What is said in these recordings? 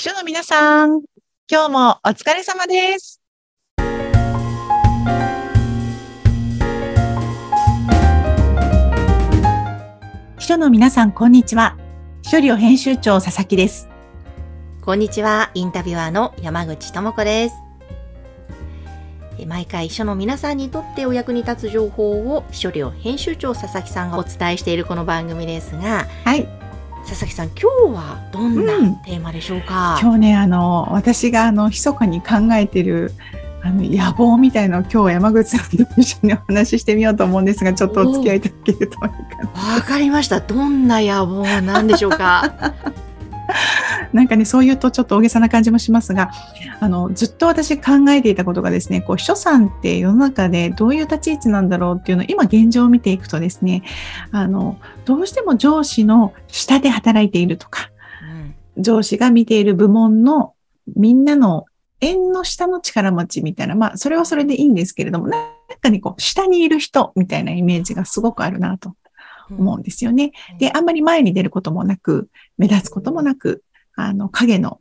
秘書の皆さん、今日もお疲れ様です。秘書の皆さん、こんにちは。秘書寮編集長佐々木です。こんにちは、インタビュアーの山口智子です。え毎回秘書の皆さんにとってお役に立つ情報を秘書寮編集長佐々木さんがお伝えしているこの番組ですが、はい。佐々木さん、今日はどんなうんテーマでしょうか、今日ね、あの、私があの、密かに考えてる、あの、野望みたいのを今日山口さんと一緒にお話ししてみようと思うんですが、ちょっとお付き合いいただけるといいかな。わかりました。どんな野望なんでしょうか？なんかね、そう言うとちょっと大げさな感じもしますが、あの、ずっと私考えていたことがですね、こう、秘書さんって世の中でどういう立ち位置なんだろうっていうのを今現状を見ていくとですね、あの、どうしても上司の下で働いているとか、うん。上司が見ている部門のみんなの縁の下の力持ちみたいな、まあ、それはそれでいいんですけれども、なんかにこう、下にいる人みたいなイメージがすごくあるなと思うんですよね。で、あんまり前に出ることもなく、目立つこともなく、あの、影の、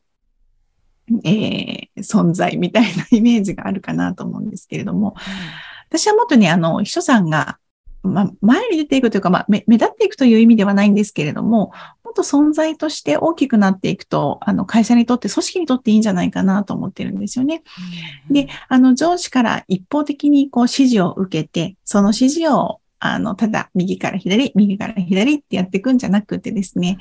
えー存在みたいなイメージがあるかなと思うんですけれども、私はもっとね、あの、秘書さんが、まあ、前に出ていくというか、まあ、目目立っていくという意味ではないんですけれども、もっと存在として大きくなっていくと、あの、会社にとって、組織にとっていいんじゃないかなと思ってるんですよね。うんで、あの、上司から一方的にこう指示を受けて、その指示を、あの、ただ右から左、右から左ってやっていくんじゃなくてですね、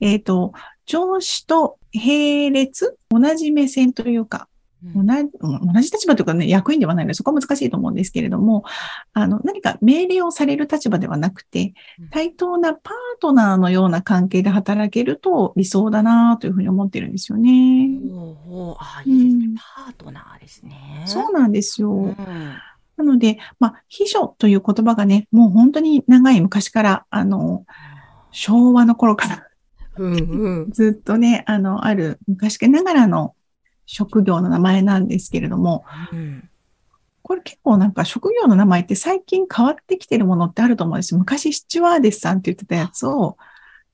えっ、と、上司と並列、同じ目線というか、同じ同じ立場というかね、役員ではないので、そこは難しいと思うんですけれども、あの、何か命令をされる立場ではなくてうん、対等なパートナーのような関係で働けると理想だなというふうに思ってるんですよね。ほうほうあ、いいですね、うんパートナーですね。そうなんですよ。うんなので、まあ、秘書という言葉がね、もう本当に長い昔から、あの、昭和の頃からうんうん。ずっとね、あの、ある昔ながらの職業の名前なんですけれども、うんこれ結構なんか職業の名前って最近変わってきてるものってあると思うんですよ。昔スチュワーデスさんって言ってたやつを、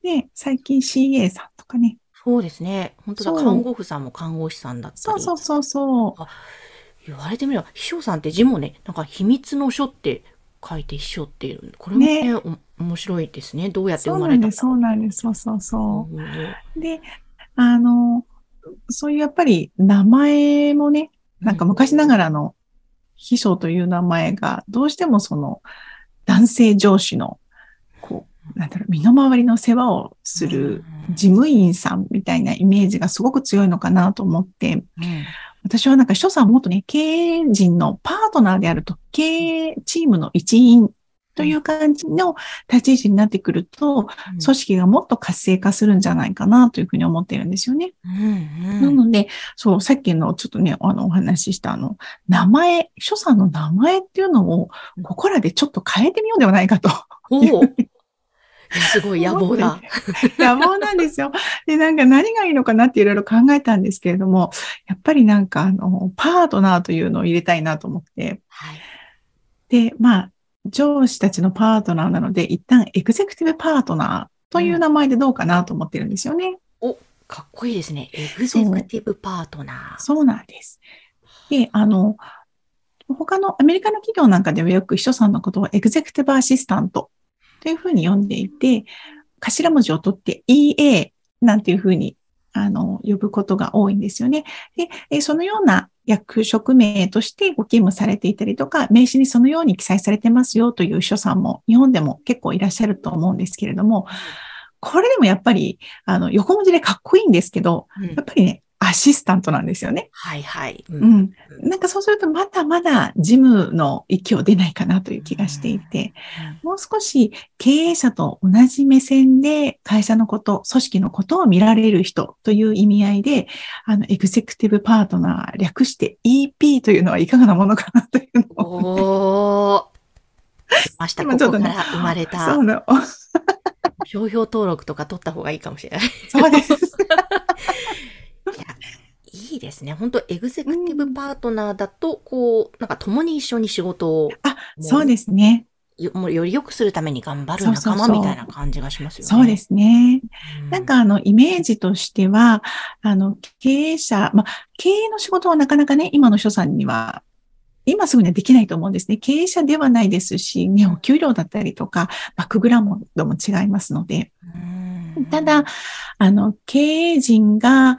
ね、最近 CA さんとかね。そうですね。本当だ、看護婦さんも看護師さんだったり。そうそうそうそう。言われてみれば、秘書さんって字もね、なんか秘密の書って書いて秘書っていう、これもね、ね。お面白いですね。どうやってそ生まれたそうなんです、そうそうそう。う。ん。で、あの、そういうやっぱり名前もね、なんか昔ながらの秘書という名前が、どうしてもその男性上司の、こう、なんだろう、身の回りの世話をする事務員さんみたいなイメージがすごく強いのかなと思って、うん私はなんか秘書さんはもっとね、経営陣のパートナーであると、経営チームの一員という感じの立ち位置になってくると、うん組織がもっと活性化するんじゃないかなというふうに思ってるんですよね。うんなので、そう、さっきのちょっとね、あの、お話ししたあの、名前、秘書さんの名前っていうのを、ここらでちょっと変えてみようではないかと。すごい野望だ。野望なんですよ。で、なんか何がいいのかなっていろいろ考えたんですけれども、やっぱりなんかあの、パートナーというのを入れたいなと思って、はい。で、まあ、上司たちのパートナーなので、一旦エグゼクティブパートナーという名前でどうかなと思ってるんですよね。かっこいいですね。エグゼクティブパートナー。そうなんです。で、あの、他のアメリカの企業なんかではよく秘書さんのことをエグゼクティブアシスタントというふうに呼んでいて、頭文字を取って EA なんていうふうにあの呼ぶことが多いんですよね。で、えそのような役職名としてご勤務されていたりとか、名刺にそのように記載されてますよという秘書さんも日本でも結構いらっしゃると思うんですけれども、これでもやっぱり、あの、横文字でかっこいいんですけど、うんやっぱりね、アシスタントなんですよね。はいはい。ううんん。なんかそうするとまだまだ事務の域を出ないかなという気がしていて、もう少し経営者と同じ目線で会社のこと、組織のことを見られる人という意味合いで、あの、エグゼクティブパートナー、略して EP というのはいかがなものかなというのを、おました。こ今ちょっと生まれたそう。なの。商標登録とか取った方がいいかもしれない。いそうです。や、いいですね。本当エグゼクティブパートナーだと、こう、なんか共に一緒に仕事を、あ、そうですね。よもうより良くするために頑張る仲間みたいな感じがしますよね。そうですね。うんなんかあの、イメージとしては、あの、経営者、まあ、経営の仕事はなかなかね、今の所さんには、今すぐにはできないと思うんですね。経営者ではないですし、ね、お給料だったりとか、バックグラウンドも違いますので。うんただ、あの、経営陣が、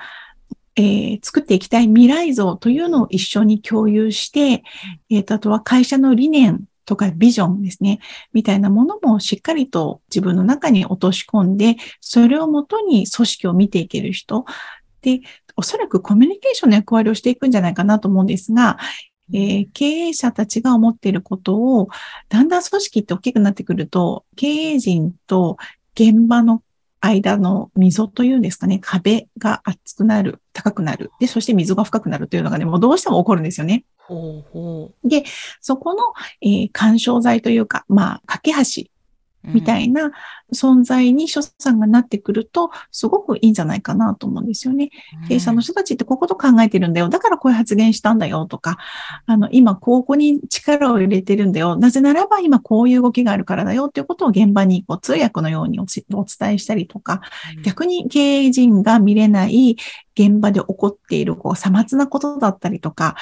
えー作っていきたい未来像というのを一緒に共有して、えーとあとは会社の理念とかビジョンですね、みたいなものもしっかりと自分の中に落とし込んで、それをもとに組織を見ていける人。で、おそらくコミュニケーションの役割をしていくんじゃないかなと思うんですが、えー経営者たちが思っていることを、だんだん組織って大きくなってくると、経営陣と現場の間の溝というんですかね、壁が厚くなる、高くなる。で、そして溝が深くなるというのがね、もうどうしても起こるんですよね。ほうほそこの、えー干渉剤というか、まあ、架け橋う。みたいな存在に所さんがなってくると、すごくいいんじゃないかなと思うんですよね。経営者の人たちってこういうこと考えてるんだよ。だからこういう発言したんだよとか、あの、今ここに力を入れてるんだよ。なぜならば今こういう動きがあるからだよっていうことを現場にこう通訳のようにおしお伝えしたりとか、うん逆に経営陣が見れない現場で起こっているこうさまつなことだったりとか、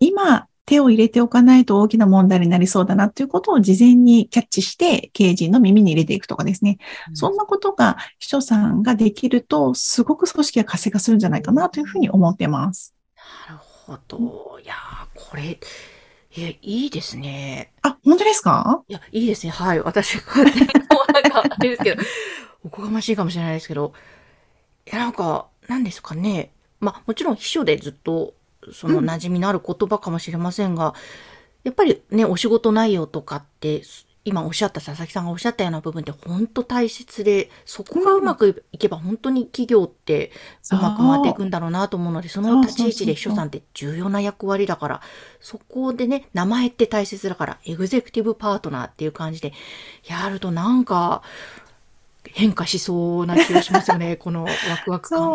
今手を入れておかないと大きな問題になりそうだなということを事前にキャッチして経営陣の耳に入れていくとかですね。そんなことが秘書さんができると、すごく組織が活性化するんじゃないかなというふうに思ってます。なるほど。いやー、これ、いや、いいですね。あ、本当ですか？いや、いいですね。はい。私、こうやって、もうなんか、あれですけど、おこがましいかもしれないですけど、いや、なんか、なんですかね。まあ、もちろん秘書でずっと、そのうん馴染みのある言葉かもしれませんが、やっぱりね、お仕事内容とかって、今おっしゃった佐々木さんがおっしゃったような部分って本当大切で、そこがうまくいけば本当に企業ってうまく回っていくんだろうなと思うので、その立ち位置で秘書さんって重要な役割だから、そこでね、名前って大切だから、エグゼクティブパートナーっていう感じでやるとなんか変化しそうな気がしますよね、このワクワク感。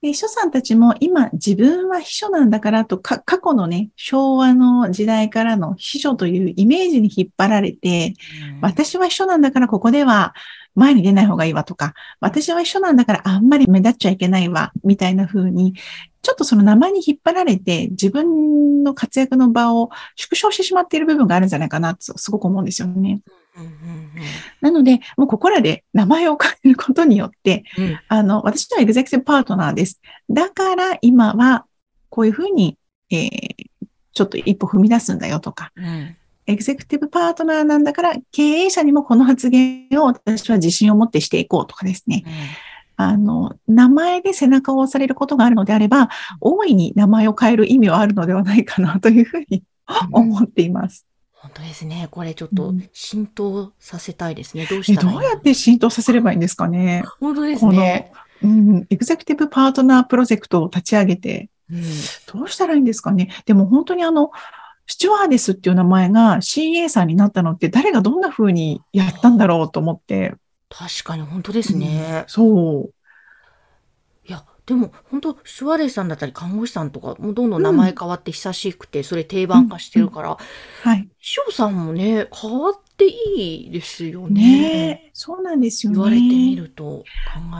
秘書さんたちも今自分は秘書なんだからとか、過去のね、昭和の時代からの秘書というイメージに引っ張られて、うん。私は秘書なんだからここでは前に出ない方がいいわとか、私は秘書なんだからあんまり目立っちゃいけないわ、みたいな風に、ちょっとその名前に引っ張られて自分の活躍の場を縮小してしまっている部分があるんじゃないかなとすごく思うんですよね。うんうんなので、もうここらで名前を変えることによって、うんうんあの、私はエグゼクティブパートナーです。だから今はこういうふうに、えーちょっと一歩踏み出すんだよとか、うんエグゼクティブパートナーなんだから経営者にもこの発言を私は自信を持ってしていこうとかですね。あの、名前で背中を押されることがあるのであれば、大いに名前を変える意味はあるのではないかなというふうに思っています。本当ですね。これちょっとうん浸透させたいですね。どうえしたらいいどうやって浸透させればいいんですかね？本当ですこのね。、うん、エグゼクティブパートナープロジェクトを立ち上げて、うんどうしたらいいんですかね？でも本当にあの、スチュワーデスっていう名前が CA さんになったのって誰がどんな風にやったんだろうと思って。確かに本当ですね。そう。いや、でも本当シュワレイさんだったり看護師さんとかもうどんどん名前変わって久しくて、それ定番化してるから、はい。秘書さんもね、変わっていいですよね。ねえ、そうなんですよね。言われてみると考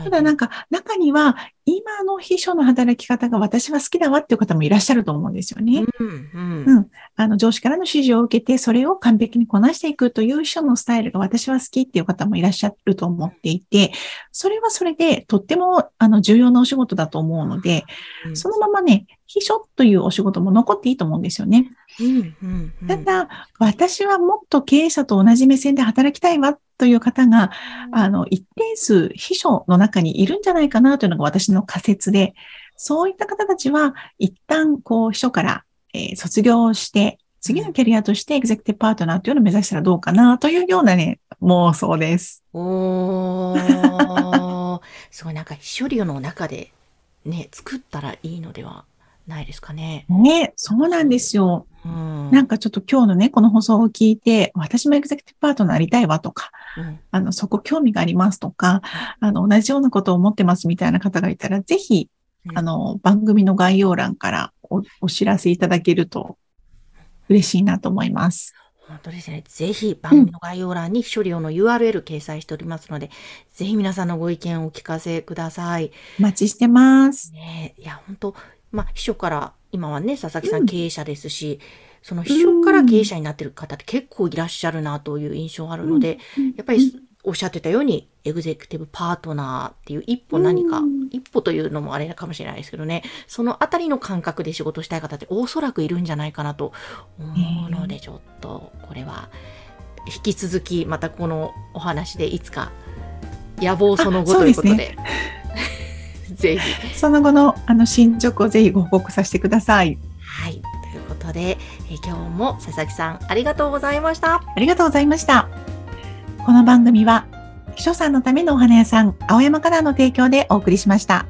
えてただなんか、中には、今の秘書の働き方が私は好きだわっていう方もいらっしゃると思うんですよね。うんうんうんあの、上司からの指示を受けて、それを完璧にこなしていくという秘書のスタイルが私は好きっていう方もいらっしゃると思っていて、それはそれでとっても、あの、重要なお仕事だと思うので、うんそのままね、秘書というお仕事も残っていいと思うんですよね。うんうんうんただ、私はもっと経営者と同じ目線で働きたいわという方が、あの、一定数秘書の中にいるんじゃないかなというのが私の仮説で、そういった方たちは、一旦、こう、秘書から、えー卒業して、次のキャリアとしてエグゼクティブパートナーというのを目指したらどうかなというようなね、妄想です。おー、すごいなんか秘書流の中でね、作ったらいいのではないですかね。ね、そうなんですよ。うん。なんかちょっと今日のね、この放送を聞いて、私もエグゼクティブパートナーなりたいわとか、うんあの、そこ興味がありますとか、あの、同じようなことを思ってますみたいな方がいたら、ぜひ、うんあの、番組の概要欄からおお知らせいただけると嬉しいなと思います。本当ですね。ぜひ番組の概要欄に秘書料の URL 掲載しておりますので、ぜひ皆さんのご意見をお聞かせください。お待ちしてます。ねえいや、本当まあ、秘書から、今はね、佐々木さん経営者ですし、その秘書から経営者になってる方って結構いらっしゃるなという印象があるので、やっぱりおっしゃってたように、エグゼクティブパートナーっていう一歩何か、うん。一歩というのもあれかもしれないですけどね、そのあたりの感覚で仕事したい方っておそらくいるんじゃないかなと思うので、ちょっとこれは引き続きまたこのお話でいつか野望その後ということで、ねぜひその後のあの進捗をぜひご報告させてください。はい。ということで、えー今日も佐々木さんありがとうございました。ありがとうございました。この番組は、秘書さんのためのお花屋さん、青山花壇の提供でお送りしました。